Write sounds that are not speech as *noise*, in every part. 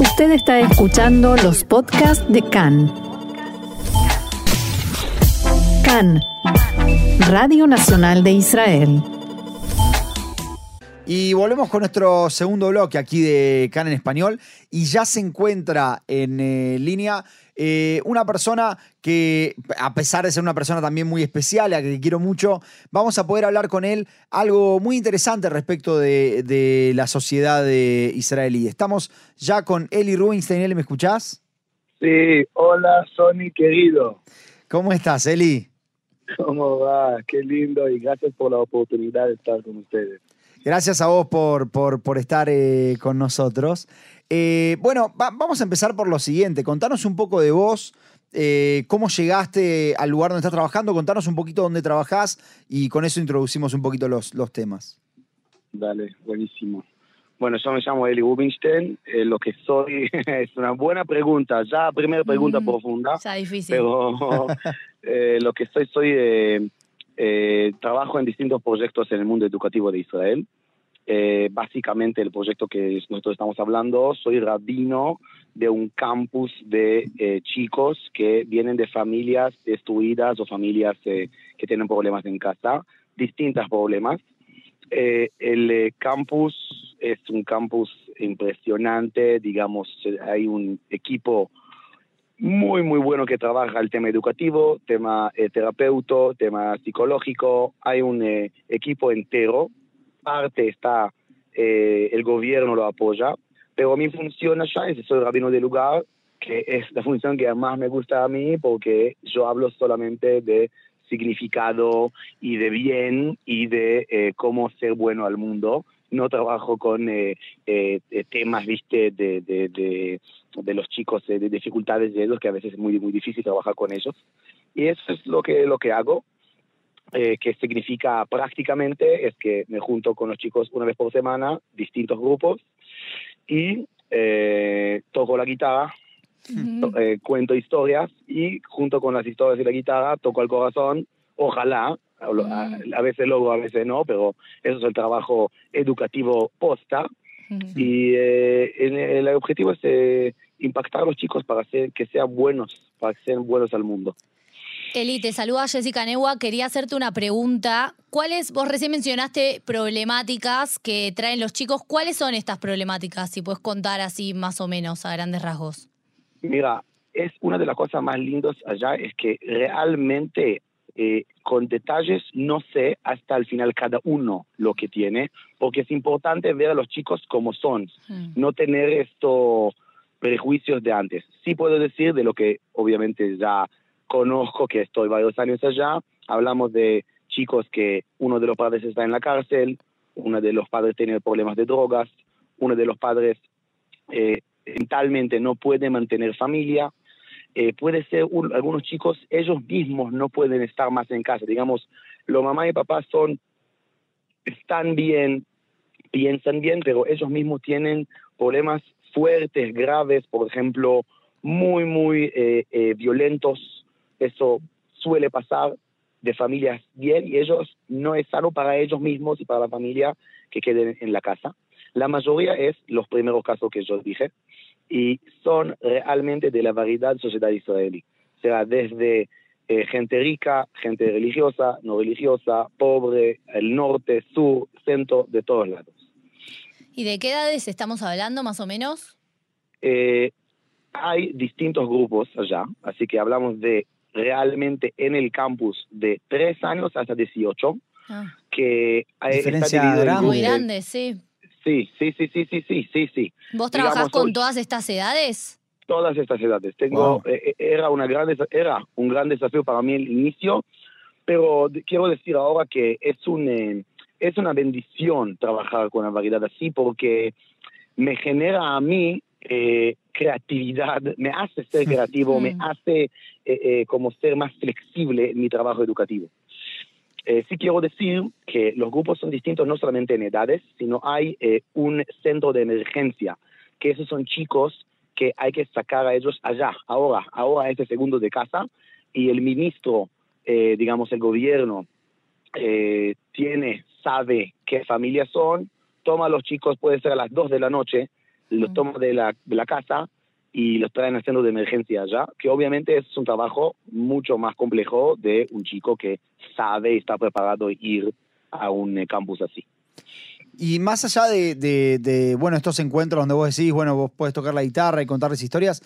Usted está escuchando los podcasts de CAN. CAN, Radio Nacional de Israel. Y volvemos con nuestro segundo bloque aquí de CAN en español. Y ya se encuentra en eh, línea eh, una persona que, a pesar de ser una persona también muy especial, a que quiero mucho, vamos a poder hablar con él algo muy interesante respecto de, de la sociedad de israelí. Estamos ya con Eli Rubinstein. Eli, ¿me escuchás? Sí, hola Sony querido. ¿Cómo estás, Eli? ¿Cómo va? Qué lindo y gracias por la oportunidad de estar con ustedes. Gracias a vos por, por, por estar eh, con nosotros. Eh, bueno, va- vamos a empezar por lo siguiente. Contanos un poco de vos, eh, cómo llegaste al lugar donde estás trabajando, contanos un poquito dónde trabajás y con eso introducimos un poquito los, los temas. Dale, buenísimo. Bueno, yo me llamo Eli Rubinstein. Eh, lo que soy *laughs* es una buena pregunta. Ya, primera pregunta Mm, profunda. Ya difícil. Pero *laughs* eh, lo que soy, soy eh, eh, trabajo en distintos proyectos en el mundo educativo de Israel. Eh, básicamente el proyecto que nosotros estamos hablando, soy rabino de un campus de eh, chicos que vienen de familias destruidas o familias que tienen problemas en casa, distintos problemas. El campus es un campus impresionante, digamos, hay un equipo muy, muy bueno que trabaja el tema educativo, tema eh, terapeuta, tema psicológico. Hay un eh, equipo entero. Parte está, eh, el gobierno lo apoya, pero mi función allá es soy rabino del lugar, que es la función que más me gusta a mí porque yo hablo solamente de significado y de bien y de eh, cómo ser bueno al mundo. No trabajo con eh, eh, temas, viste, de, de, de, de los chicos, eh, de dificultades de ellos, que a veces es muy, muy difícil trabajar con ellos. Y eso es lo que, lo que hago, eh, que significa prácticamente es que me junto con los chicos una vez por semana, distintos grupos, y eh, toco la guitarra, Ujú. eh, cuento historias y junto con las historias y la guitarra toco el corazón, ojalá, a, lo- a- Mm. a veces logro, a veces no, pero eso es el trabajo educativo posta y eh, el objetivo es eh, impactar a los chicos para hacer que sean buenos, para que sean buenos al mundo. Eli, te saluda Jessica Neua. Quería hacerte una pregunta. ¿Cuáles, vos recién mencionaste problemáticas que traen los chicos? ¿Cuáles son estas problemáticas? Si puedes contar así más o menos a grandes rasgos. Mira, es una de las cosas más lindas allá, es que realmente eh, con detalles no sé hasta el final cada uno lo que tiene, porque es importante ver a los chicos como son, Mm. no tener estos prejuicios de antes. Sí puedo decir de lo que obviamente ya conozco, que estoy varios años allá, hablamos de chicos que uno de los padres está en la cárcel, uno de los padres tiene problemas de drogas, uno de los padres eh, mentalmente no puede mantener familia, eh, puede ser un- algunos chicos, ellos mismos no pueden estar más en casa, digamos, los mamá y papá son, están bien, piensan bien, pero ellos mismos tienen problemas fuertes, graves, por ejemplo, muy, muy eh, eh, violentos, eso suele pasar de familias bien y ellos no es sano para ellos mismos y para la familia que queden en la casa. La mayoría es los primeros casos que yo dije y son realmente de la variedad sociedad israelí. O sea, desde eh, gente rica, gente religiosa, no religiosa, pobre, el norte, sur, centro, de todos lados. ¿Y de qué edades estamos hablando más o menos? Eh, hay distintos grupos allá, así que hablamos de realmente en el campus de 3 años hasta 18, Ah, que eh, Diferencia está grande. muy grande, sí. Sí, sí, sí, sí, sí, sí, sí, sí. ¿Vos Digamos, trabajás con hoy- todas estas edades? todas estas edades. Tengo, Wow. eh, era, una gran, era un gran desafío para mí el inicio, pero quiero decir ahora que es, un, eh, es una bendición trabajar con una variedad así porque me genera a mí eh, creatividad, me hace ser *laughs* creativo, me Mm. hace eh, eh, como ser más flexible en mi trabajo educativo. Eh, sí quiero decir que los grupos son distintos no solamente en edades, sino hay eh, un centro de emergencia, que esos son chicos que hay que sacar a ellos allá, ahora, ahora este segundo de casa, y el ministro, eh, digamos el gobierno, eh, tiene, sabe qué familias son, toma a los chicos, puede ser a las 2 de la noche, los toma de la, de la casa y traen al centro de emergencia allá, que obviamente es un trabajo mucho más complejo de un chico que sabe y está preparado a ir a un eh, campus así. Y más allá de, de- de, bueno, estos encuentros donde vos decís, bueno, vos podés tocar la guitarra y contarles historias,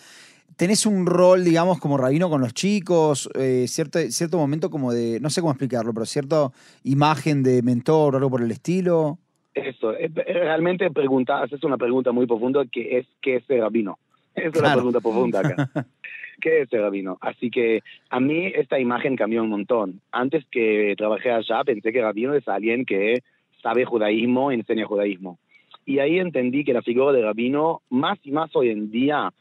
¿tenés un rol, digamos, como rabino con los chicos? eh, cierto, cierto momento como de, no sé cómo explicarlo, pero cierta imagen de mentor o algo por el estilo. Eso, eh, realmente pregunta, haces una pregunta muy profunda que es ¿qué es ser rabino? Es la Claro. pregunta profunda acá. *laughs* ¿Qué es ser rabino? Así que a mí esta imagen cambió un montón. Antes que trabajé allá pensé que rabino es alguien que sabe judaísmo enseña judaísmo. Y ahí entendí que la figura de rabino, más y más hoy en día,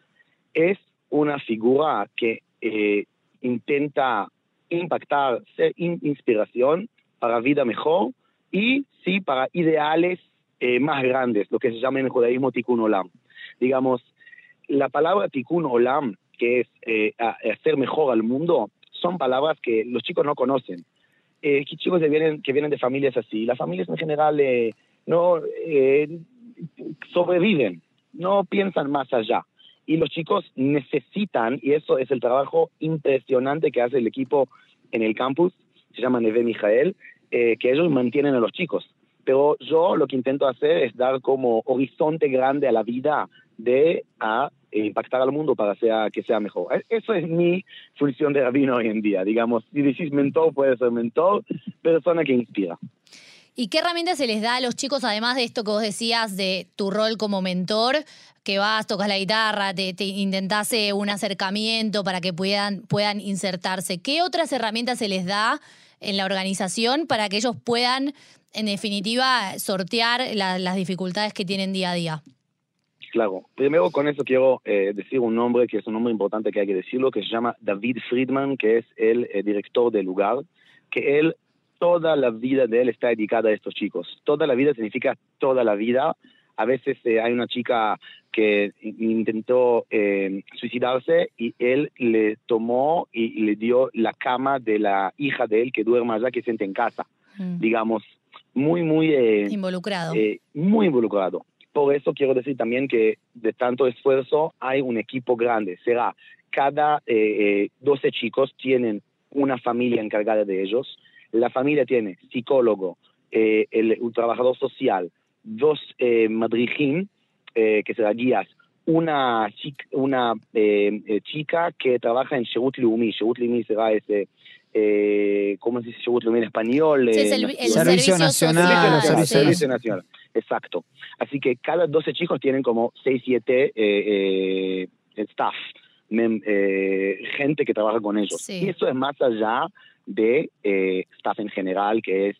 es una figura que eh, intenta impactar, ser in- inspiración para vida mejor y sí para ideales eh, más grandes, lo que se llama en el judaísmo tikkun olam. Digamos, la palabra tikkun olam, que es eh, hacer mejor al mundo, son palabras que los chicos no conocen. Eh, chicos que vienen, que vienen de familias así, las familias en general eh, no eh, sobreviven, no piensan más allá. Y los chicos necesitan, y eso es el trabajo impresionante que hace el equipo en el campus, se llama Neve Mijael, eh, que ellos mantienen a los chicos. Pero yo lo que intento hacer es dar como horizonte grande a la vida de a eh, impactar al mundo para que sea mejor. E- Eso es mi función de rabino hoy en día. Digamos, si decís mentor, puede ser mentor, persona que inspira. ¿Y qué herramientas se les da a los chicos, además de esto que vos decías de tu rol como mentor, que vas, tocas la guitarra, te, te intentás eh, un acercamiento para que puedan, puedan insertarse? ¿Qué otras herramientas se les da en la organización para que ellos puedan, en definitiva, sortear la- las dificultades que tienen día a día? Claro, primero con eso quiero eh, decir un nombre que es un nombre importante que hay que decirlo, que se llama David Friedman, que es el eh, director del lugar, que él, toda la vida de él está dedicada a estos chicos. Toda la vida significa toda la vida. A veces eh, hay una chica que in- intentó eh, suicidarse y él le tomó y, y le dio la cama de la hija de él que duerma allá, que siente en casa. Mm. Digamos, muy, muy... eh, Involucrado. eh, muy involucrado. Por eso quiero decir también que de tanto esfuerzo hay un equipo grande. Será cada eh, eh, 12 chicos tienen una familia encargada de ellos. La familia tiene psicólogo, eh, el, un trabajador social, dos eh, eh, que serán guías, una, chica, una eh, eh, chica que trabaja en Shehut Leumi. Shehut Leumi será ese, eh, ¿cómo se dice Shehut Leumi en español? Sí, Eh, es el, no el sé. Servicio nacional, Servicio los nacional, sí. servicio nacional. Exacto. Así que cada 12 chicos tienen como 6, 7 eh, eh, staff, mem- eh, gente que trabaja con ellos. Sí. Y eso es más allá de eh, staff en general, que es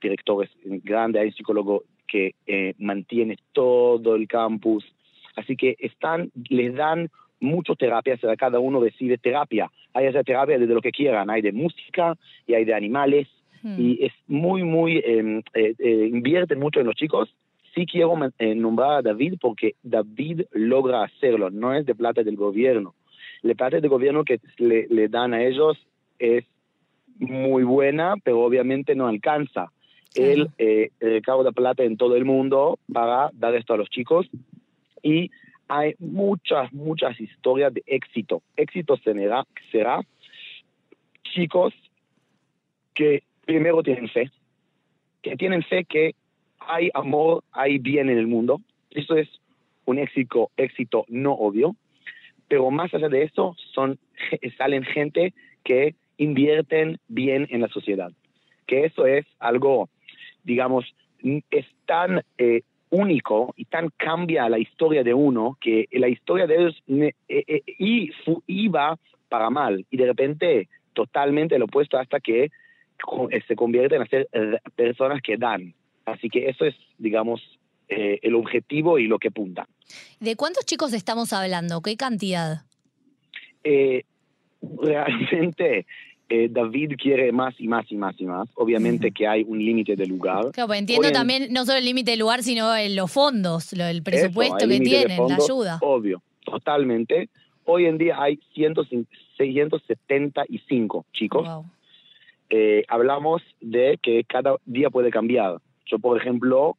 directores grandes, hay un psicólogo que eh, mantiene todo el campus. Así que están, les dan muchas terapias, cada uno decide terapia. Hay esa terapia de lo que quieran, hay de música y hay de animales Mm. y es muy, muy, eh, eh, eh, invierten mucho en los chicos. Sí quiero eh, nombrar a David porque David logra hacerlo, no es de plata del gobierno. La plata del gobierno que le, le dan a ellos es muy buena, pero obviamente no alcanza. Claro. Él eh, recauda plata en todo el mundo para dar esto a los chicos y hay muchas, muchas historias de éxito. Éxito será, será chicos que primero tienen fe, que tienen fe que hay amor, hay bien en el mundo. Eso es un éxito, éxito no obvio, pero más allá de eso son, *laughs* salen gente que invierten bien en la sociedad. Que eso es algo, digamos, es tan eh, único y tan cambia la historia de uno que la historia de ellos ne- eh, eh, y fu- iba para mal y de repente totalmente lo opuesto hasta que eh, se convierten a ser personas que dan. Así que eso es, digamos, eh, el objetivo y lo que punta. ¿De cuántos chicos estamos hablando? ¿Qué cantidad? Eh, realmente eh, David quiere más y más y más y más. Obviamente que hay un límite de lugar. Claro, pues entiendo también no solo el límite del lugar, sino en los fondos, lo- el Eso, presupuesto hay que de tienen, la ayuda. Obvio, totalmente. Hoy en día hay 100, 675 chicos. Wow. Eh, hablamos de que cada día puede cambiar. Yo, por ejemplo,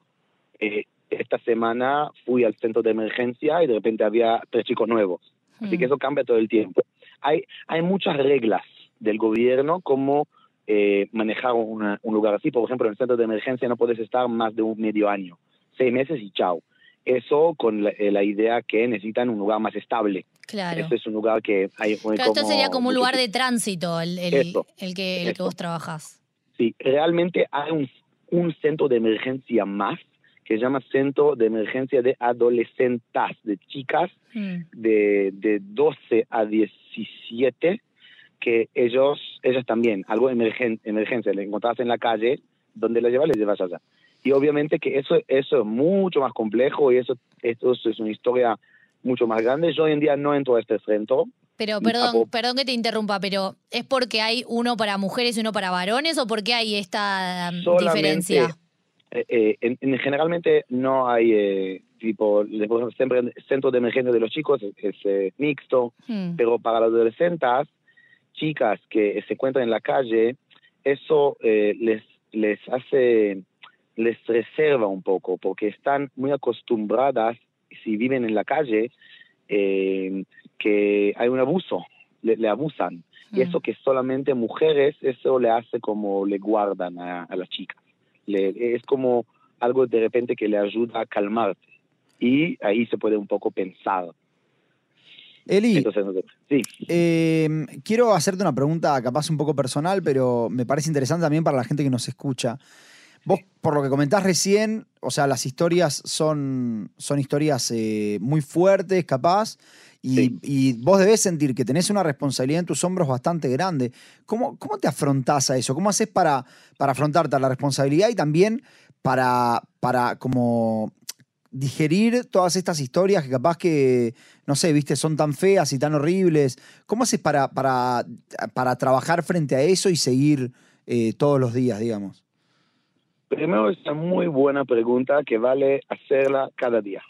eh, esta semana fui al centro de emergencia y de repente había tres chicos nuevos. Así Mm. que eso cambia todo el tiempo. Hay, hay muchas reglas del gobierno como eh, manejar una- un lugar así. Por ejemplo, en el centro de emergencia no puedes estar más de un medio año, seis meses y chao. Eso con la, eh, la idea que necesitan un lugar más estable. Claro. Este es un lugar que hay Claro, esto sería como un lugar de tránsito el, el- Eso, el que, el que eso. vos trabajás. Sí, realmente hay un, un centro de emergencia más que se llama Centro de Emergencia de Adolescentas, de chicas Mm. de, de 12 a 17, que ellos, ellas también, algo emergen, emergencia, le encontrás en la calle, donde la llevas, le llevas allá. Y obviamente que eso, eso es mucho más complejo y eso, esto es una historia mucho más grande. Yo hoy en día no entro a este centro. Pero perdón, perdón que te interrumpa, pero ¿es porque hay uno para mujeres y uno para varones o porque hay esta um, Solamente, diferencia? eh, eh, en, en- generalmente no hay eh, tipo, siempre el centro de emergencia de los chicos, es, es, eh, mixto, Mm. pero para las adolescentes, chicas que se encuentran en la calle, eso eh, les, les hace, les reserva un poco, porque están muy acostumbradas, si viven en la calle, eh, que hay un abuso, le, le abusan. Y Mm. eso que solamente mujeres, eso le hace como le guardan a, a las chicas. Le- es como algo de repente que le ayuda a calmarse. Y ahí se puede un poco pensar. Eli, Entonces, sí, eh, quiero hacerte una pregunta capaz un poco personal, pero me parece interesante también para la gente que nos escucha. Vos, por lo que comentás recién, o sea, las historias son, son historias eh, muy fuertes, capaz, y, Sí. y vos debés sentir que tenés una responsabilidad en tus hombros bastante grande. ¿Cómo, cómo te afrontás a eso? ¿Cómo haces para, para afrontarte a la responsabilidad y también para, para como digerir todas estas historias que capaz que, no sé, viste, son tan feas y tan horribles? ¿Cómo haces para, para, para trabajar frente a eso y seguir eh, todos los días, digamos? primero es una muy buena pregunta que vale hacerla cada día.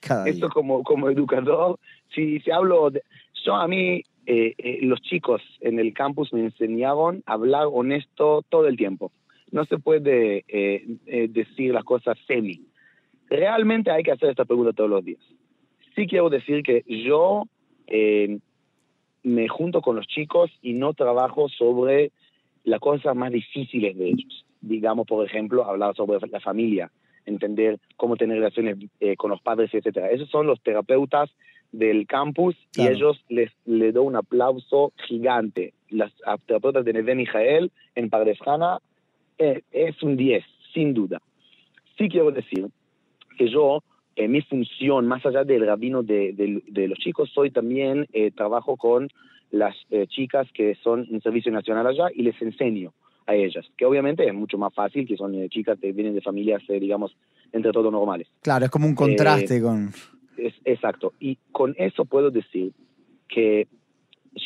Cada día. Esto como, como educador, si, si hablo de... Yo a mí, eh, eh, los chicos en el campus me enseñaron a hablar honesto todo el tiempo. No se puede decir las cosas semi. Realmente hay que hacer esta pregunta todos los días. Sí quiero decir que yo eh, me junto con los chicos y no trabajo sobre las cosas más difíciles de ellos. Digamos, por ejemplo, hablar sobre la familia, entender cómo tener relaciones eh, con los padres, etcétera. Esos son los terapeutas del campus Claro. y ellos les le doy un aplauso gigante. Las terapeutas de Neve Mijael en Pardesjana eh, es un 10, sin duda. Sí quiero decir que yo, en mi función, más allá del rabino de, de- de los chicos, soy también, eh, trabajo con las eh, chicas que son en servicio nacional allá y les enseño a ellas, que obviamente es mucho más fácil, que son eh, chicas que vienen de familias, eh, digamos, entre todo normales. Claro, es como un contraste con. Es, exacto. Y con eso puedo decir que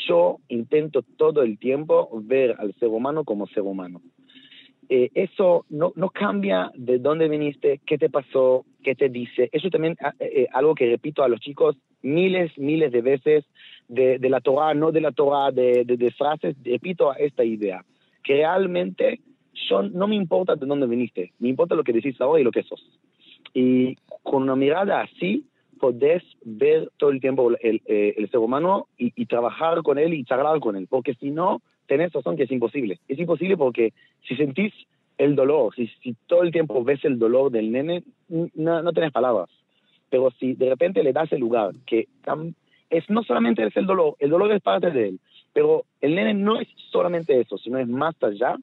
yo intento todo el tiempo ver al ser humano como ser humano. Eh, eso no, no cambia de dónde viniste, qué te pasó, qué te dice. Eso también es eh, algo que repito a los chicos miles, miles de veces de, de la Torah, no de la Torah, de, de, de frases. Repito esta idea, que realmente yo, no me importa de dónde viniste, me importa lo que decís ahora y lo que sos. Y con una mirada así, podés ver todo el tiempo el, eh, el ser humano y, y, trabajar con él y charlar con él, porque si no, tenés razón que es imposible. Es imposible porque si sentís el dolor, si, si todo el tiempo ves el dolor del nene, no, no tenés palabras. Pero si de repente le das el lugar, que es no solamente es el dolor, el dolor es parte de él, pero el nene no es solamente eso, sino es más allá,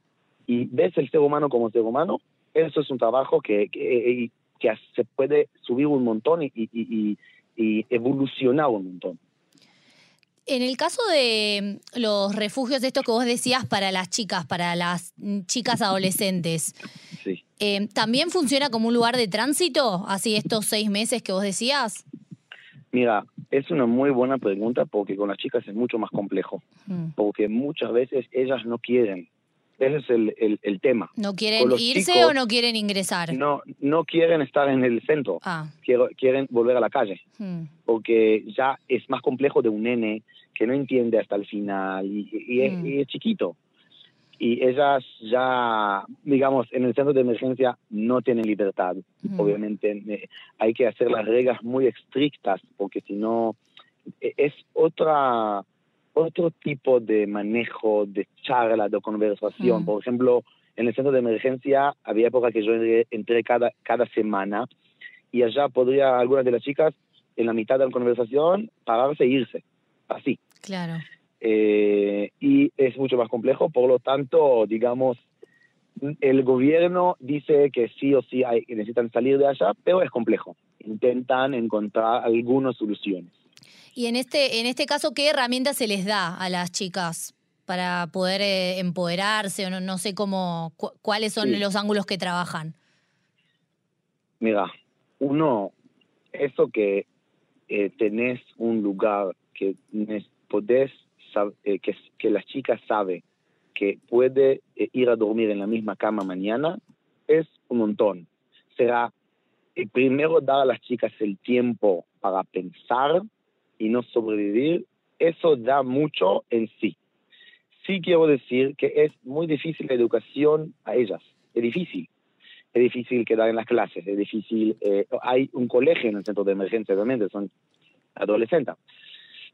y ves el ser humano como ser humano, eso es un trabajo que, que, que se puede subir un montón y, y, y, evolucionar un montón. En el caso de los refugios, estos que vos decías para las chicas, para las chicas adolescentes, sí. eh, ¿también funciona como un lugar de tránsito, así estos seis meses que vos decías? Mira, es una muy buena pregunta porque con las chicas es mucho más complejo, mm. porque muchas veces ellas no quieren ese es el, el, el, tema. ¿No quieren irse chicos, o no quieren ingresar? No, no quieren estar en el centro. Ah. Quiero, quieren volver a la calle. Porque ya es más complejo de un nene que no entiende hasta el final y, y, es, y es, chiquito. y ellas ya, digamos, en el centro de emergencia no tienen libertad. Mm. Obviamente eh, hay que hacer las reglas muy estrictas porque si no eh, es otra otro tipo de manejo, de charla, de conversación. Mm. Por ejemplo, en el centro de emergencia había época que yo entré, cada, cada semana y allá podría algunas de las chicas en la mitad de la conversación pararse e irse, así. Claro. Eh, y es mucho más complejo, por lo tanto, digamos, el gobierno dice que sí o sí hay, necesitan salir de allá, pero es complejo. Intentan encontrar algunas soluciones. Y en este, en este caso, ¿qué herramientas se les da a las chicas para poder eh, empoderarse? O no, no sé cómo, cu- cuáles son Sí. los ángulos que trabajan. Mira, uno, eso que eh, tenés un lugar que podés, eh, que, que la chica sabe que puede eh, ir a dormir en la misma cama mañana, es un montón. Será eh, primero dar a las chicas el tiempo para pensar y no sobrevivir, eso da mucho en sí. Sí quiero decir que es muy difícil la educación a ellas, es difícil es difícil quedar en las clases, es difícil. eh, hay un colegio en el centro de emergencia, obviamente, son adolescentes,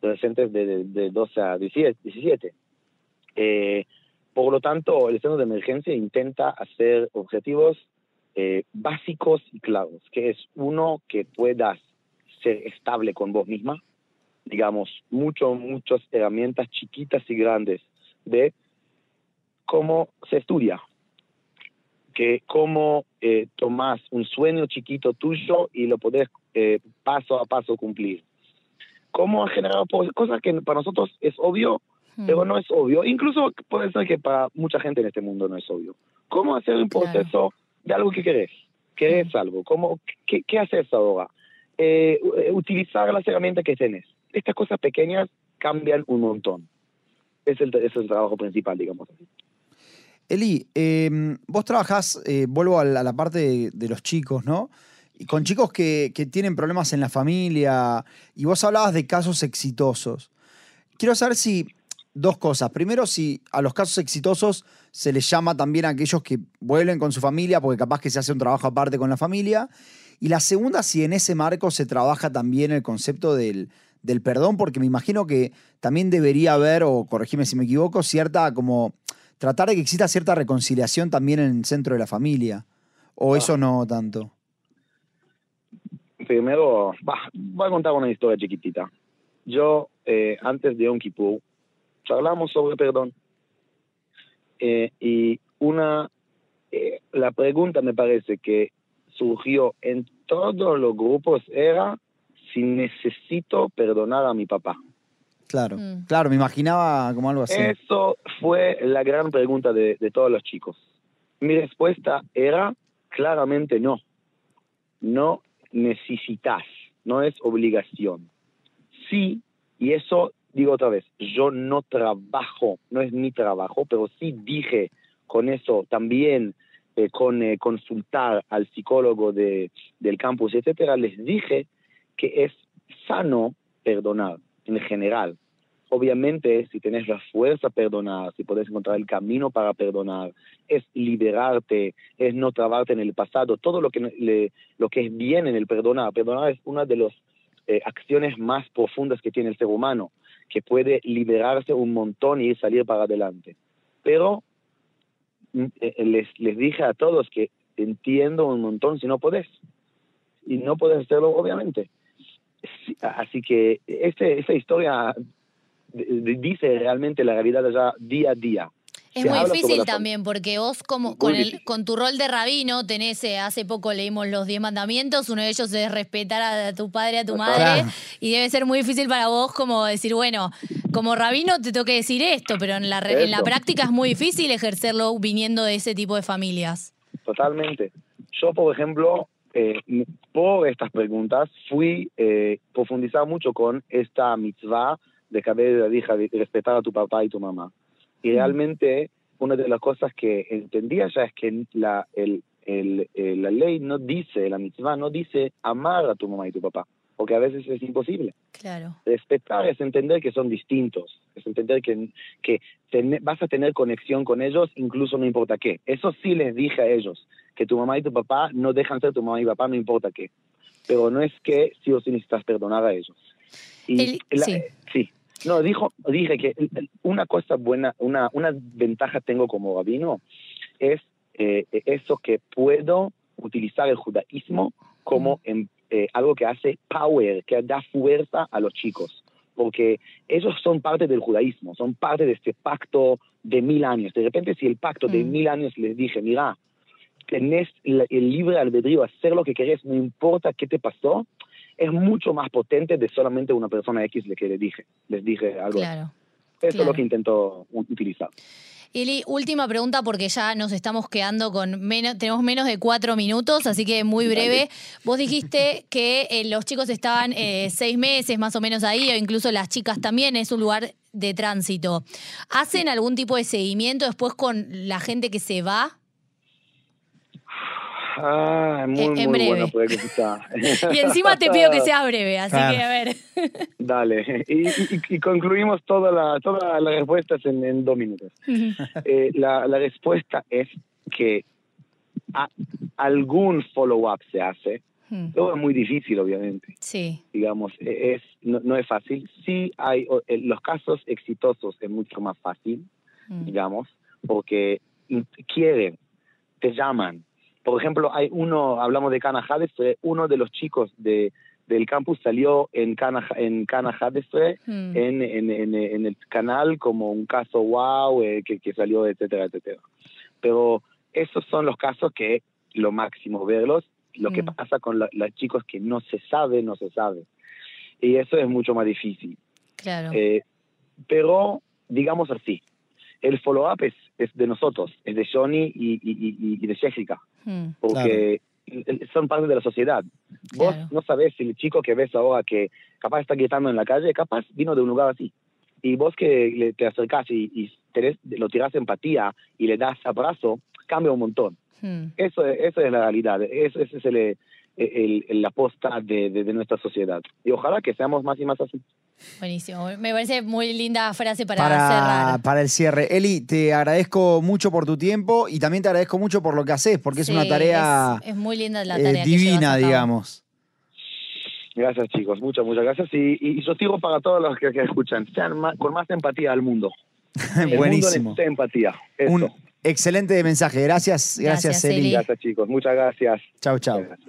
adolescentes de, de, de 12 a 17. 17. Eh, por lo tanto, el centro de emergencia intenta hacer objetivos eh, básicos y claros, que es uno, que puedas ser estable con vos misma, digamos, mucho, muchas herramientas chiquitas y grandes de cómo se estudia, que cómo eh, tomás un sueño chiquito tuyo y lo podés eh, paso a paso cumplir. Cómo ha generado cosas que para nosotros es obvio, Mm. pero no es obvio. Incluso puede ser que para mucha gente en este mundo no es obvio. ¿Cómo hacer un Claro. proceso de algo que querés? ¿Querés algo? ¿Cómo, qué, ¿Qué haces ahora? Eh, eh, utilizar las herramientas que tenés. Estas cosas pequeñas cambian un montón. Es el, ese es el trabajo principal, digamos. así. Eli, eh, vos trabajás, eh, vuelvo a la, a la parte de, de los chicos, ¿no? Y con chicos que, que tienen problemas en la familia, y vos hablabas de casos exitosos. Quiero saber si, dos cosas. Primero, si a los casos exitosos se les llama también a aquellos que vuelven con su familia, porque capaz que se hace un trabajo aparte con la familia. Y la segunda, si en ese marco se trabaja también el concepto del, del perdón, porque me imagino que también debería haber, o corregime si me equivoco, cierta como tratar de que exista cierta reconciliación también en el centro de la familia. O Ah. eso no tanto. Primero, bah, voy a contar una historia chiquitita. Yo, eh, antes de Yom Kippur, charlamos sobre perdón. Eh, y una, eh, la pregunta me parece que surgió en todos los grupos era si necesito perdonar a mi papá. Claro, Mm. claro, me imaginaba como algo así. Eso fue la gran pregunta de, de todos los chicos. Mi respuesta era claramente no. No necesitas, no es obligación. Sí, y eso digo otra vez, yo no trabajo, no es mi trabajo, pero sí dije con eso también, eh, con eh, consultar al psicólogo de, del campus, etcétera, les dije que es sano perdonar en general. Obviamente, si tenés la fuerza a perdonar, si podés encontrar el camino para perdonar, es liberarte, es no trabarte en el pasado, todo lo que, lo que es bien en el perdonar. Perdonar es una de las eh, acciones más profundas que tiene el ser humano, que puede liberarse un montón y salir para adelante. Pero mm, eh, les, les dije a todos que entiendo un montón si no podés. Y no puedes hacerlo, obviamente. Sí, Así que este, esta historia dice realmente la realidad allá día a día. Es Se muy difícil también porque vos como con, el, con tu rol de rabino tenés, eh, hace poco leímos los 10 mandamientos, uno de ellos es respetar a tu padre, a tu madre, y debe ser muy difícil para vos como decir, bueno, como rabino te tengo que decir esto, pero en la, en la práctica es muy difícil ejercerlo viniendo de ese tipo de familias. Totalmente. Yo, por ejemplo, eh, por estas preguntas fui eh, profundizar mucho con esta mitzvah de que hija de respetar a tu papá y tu mamá. Y realmente una de las cosas que entendía ya es que la, el, el- el- la ley no dice, la mitzvah no dice amar a tu mamá y tu papá, porque a veces es imposible. Claro. Respetar es entender que son distintos, es entender que, que ten- vas a tener conexión con ellos, incluso no importa qué. Eso sí les dije a ellos, que tu mamá y tu papá no dejan ser tu mamá y papá, no importa qué. Pero no es que sí o sí necesitas perdonar a ellos. Y El- la- sí. sí. No, dijo, dije que una cosa buena, una, una ventaja tengo como rabino es eh, eso que puedo utilizar el judaísmo como en, eh, algo que hace power, que da fuerza a los chicos. Porque ellos son parte del judaísmo, son parte de este pacto de mil años. De repente, si el pacto de Mm. mil años les dije, mira, tenés el libre albedrío, hacer lo que querés, no importa qué te pasó, es mucho más potente de solamente una persona X le que les dije. Les dije algo. Claro. Eso es lo que intento utilizar. Eli, última pregunta porque ya nos estamos quedando con menos, tenemos menos de cuatro minutos, así que muy breve. Vos dijiste que eh, los chicos estaban eh, seis meses más o menos ahí, o incluso las chicas también, es un lugar de tránsito. ¿Hacen algún tipo de seguimiento después con la gente que se va? Ah, muy, En- en muy breve. *laughs* Y encima te pido que sea breve, así Claro. que a ver. *laughs* Dale, y, y- y concluimos toda la, todas las respuestas en, en dos minutos. Eh, la, la respuesta es que a- algún follow-up se hace. Todo es muy difícil, obviamente. Sí, Digamos, e- es, no, no es fácil. Sí hay, o- eh, los casos exitosos es mucho más fácil, digamos, porque quieren, te llaman. Por ejemplo, hay uno, hablamos de Cana Hadestre, uno de los chicos de, del campus salió en Cana, en Cana Hadestre, hmm. en, en, en, en el canal como un caso wow eh, que, que salió, etcétera, etcétera. Pero esos son los casos que lo máximo verlos. Lo que Mm. pasa con la- los chicos que no se sabe, no se sabe. Y eso es mucho más difícil. claro. Eh, pero, digamos así, el follow-up es, es de nosotros, es de Johnny y, y, y- y de Jessica, Porque el- son parte de la sociedad. Vos Claro. no sabés si el chico que ves ahora que capaz está gritando en la calle, capaz vino de un lugar así. Y vos que le- te acercás y, y tenés- lo tirás empatía y le das abrazo, cambia un montón. hmm. Eso, es- eso es la realidad, eso, ese es el, el- el- el- la posta de, de- de nuestra sociedad. Y ojalá que seamos más y más así. Buenísimo. Me parece muy linda frase para, Para, cerrar. para el cierre. Eli, te agradezco mucho por tu tiempo y también te agradezco mucho por lo que haces, porque es una tarea Es, es muy linda la eh, tarea. divina, digamos. Gracias chicos, muchas, muchas gracias. Y, y, sigo para todos los que, que escuchan, sean más- con más empatía al mundo. *laughs* El mundo Buenísimo. necesita empatía. Eso. Un excelente mensaje. Gracias, gracias, Gracias, Eli. Eli. Gracias chicos, muchas gracias. Chau, chau. Gracias.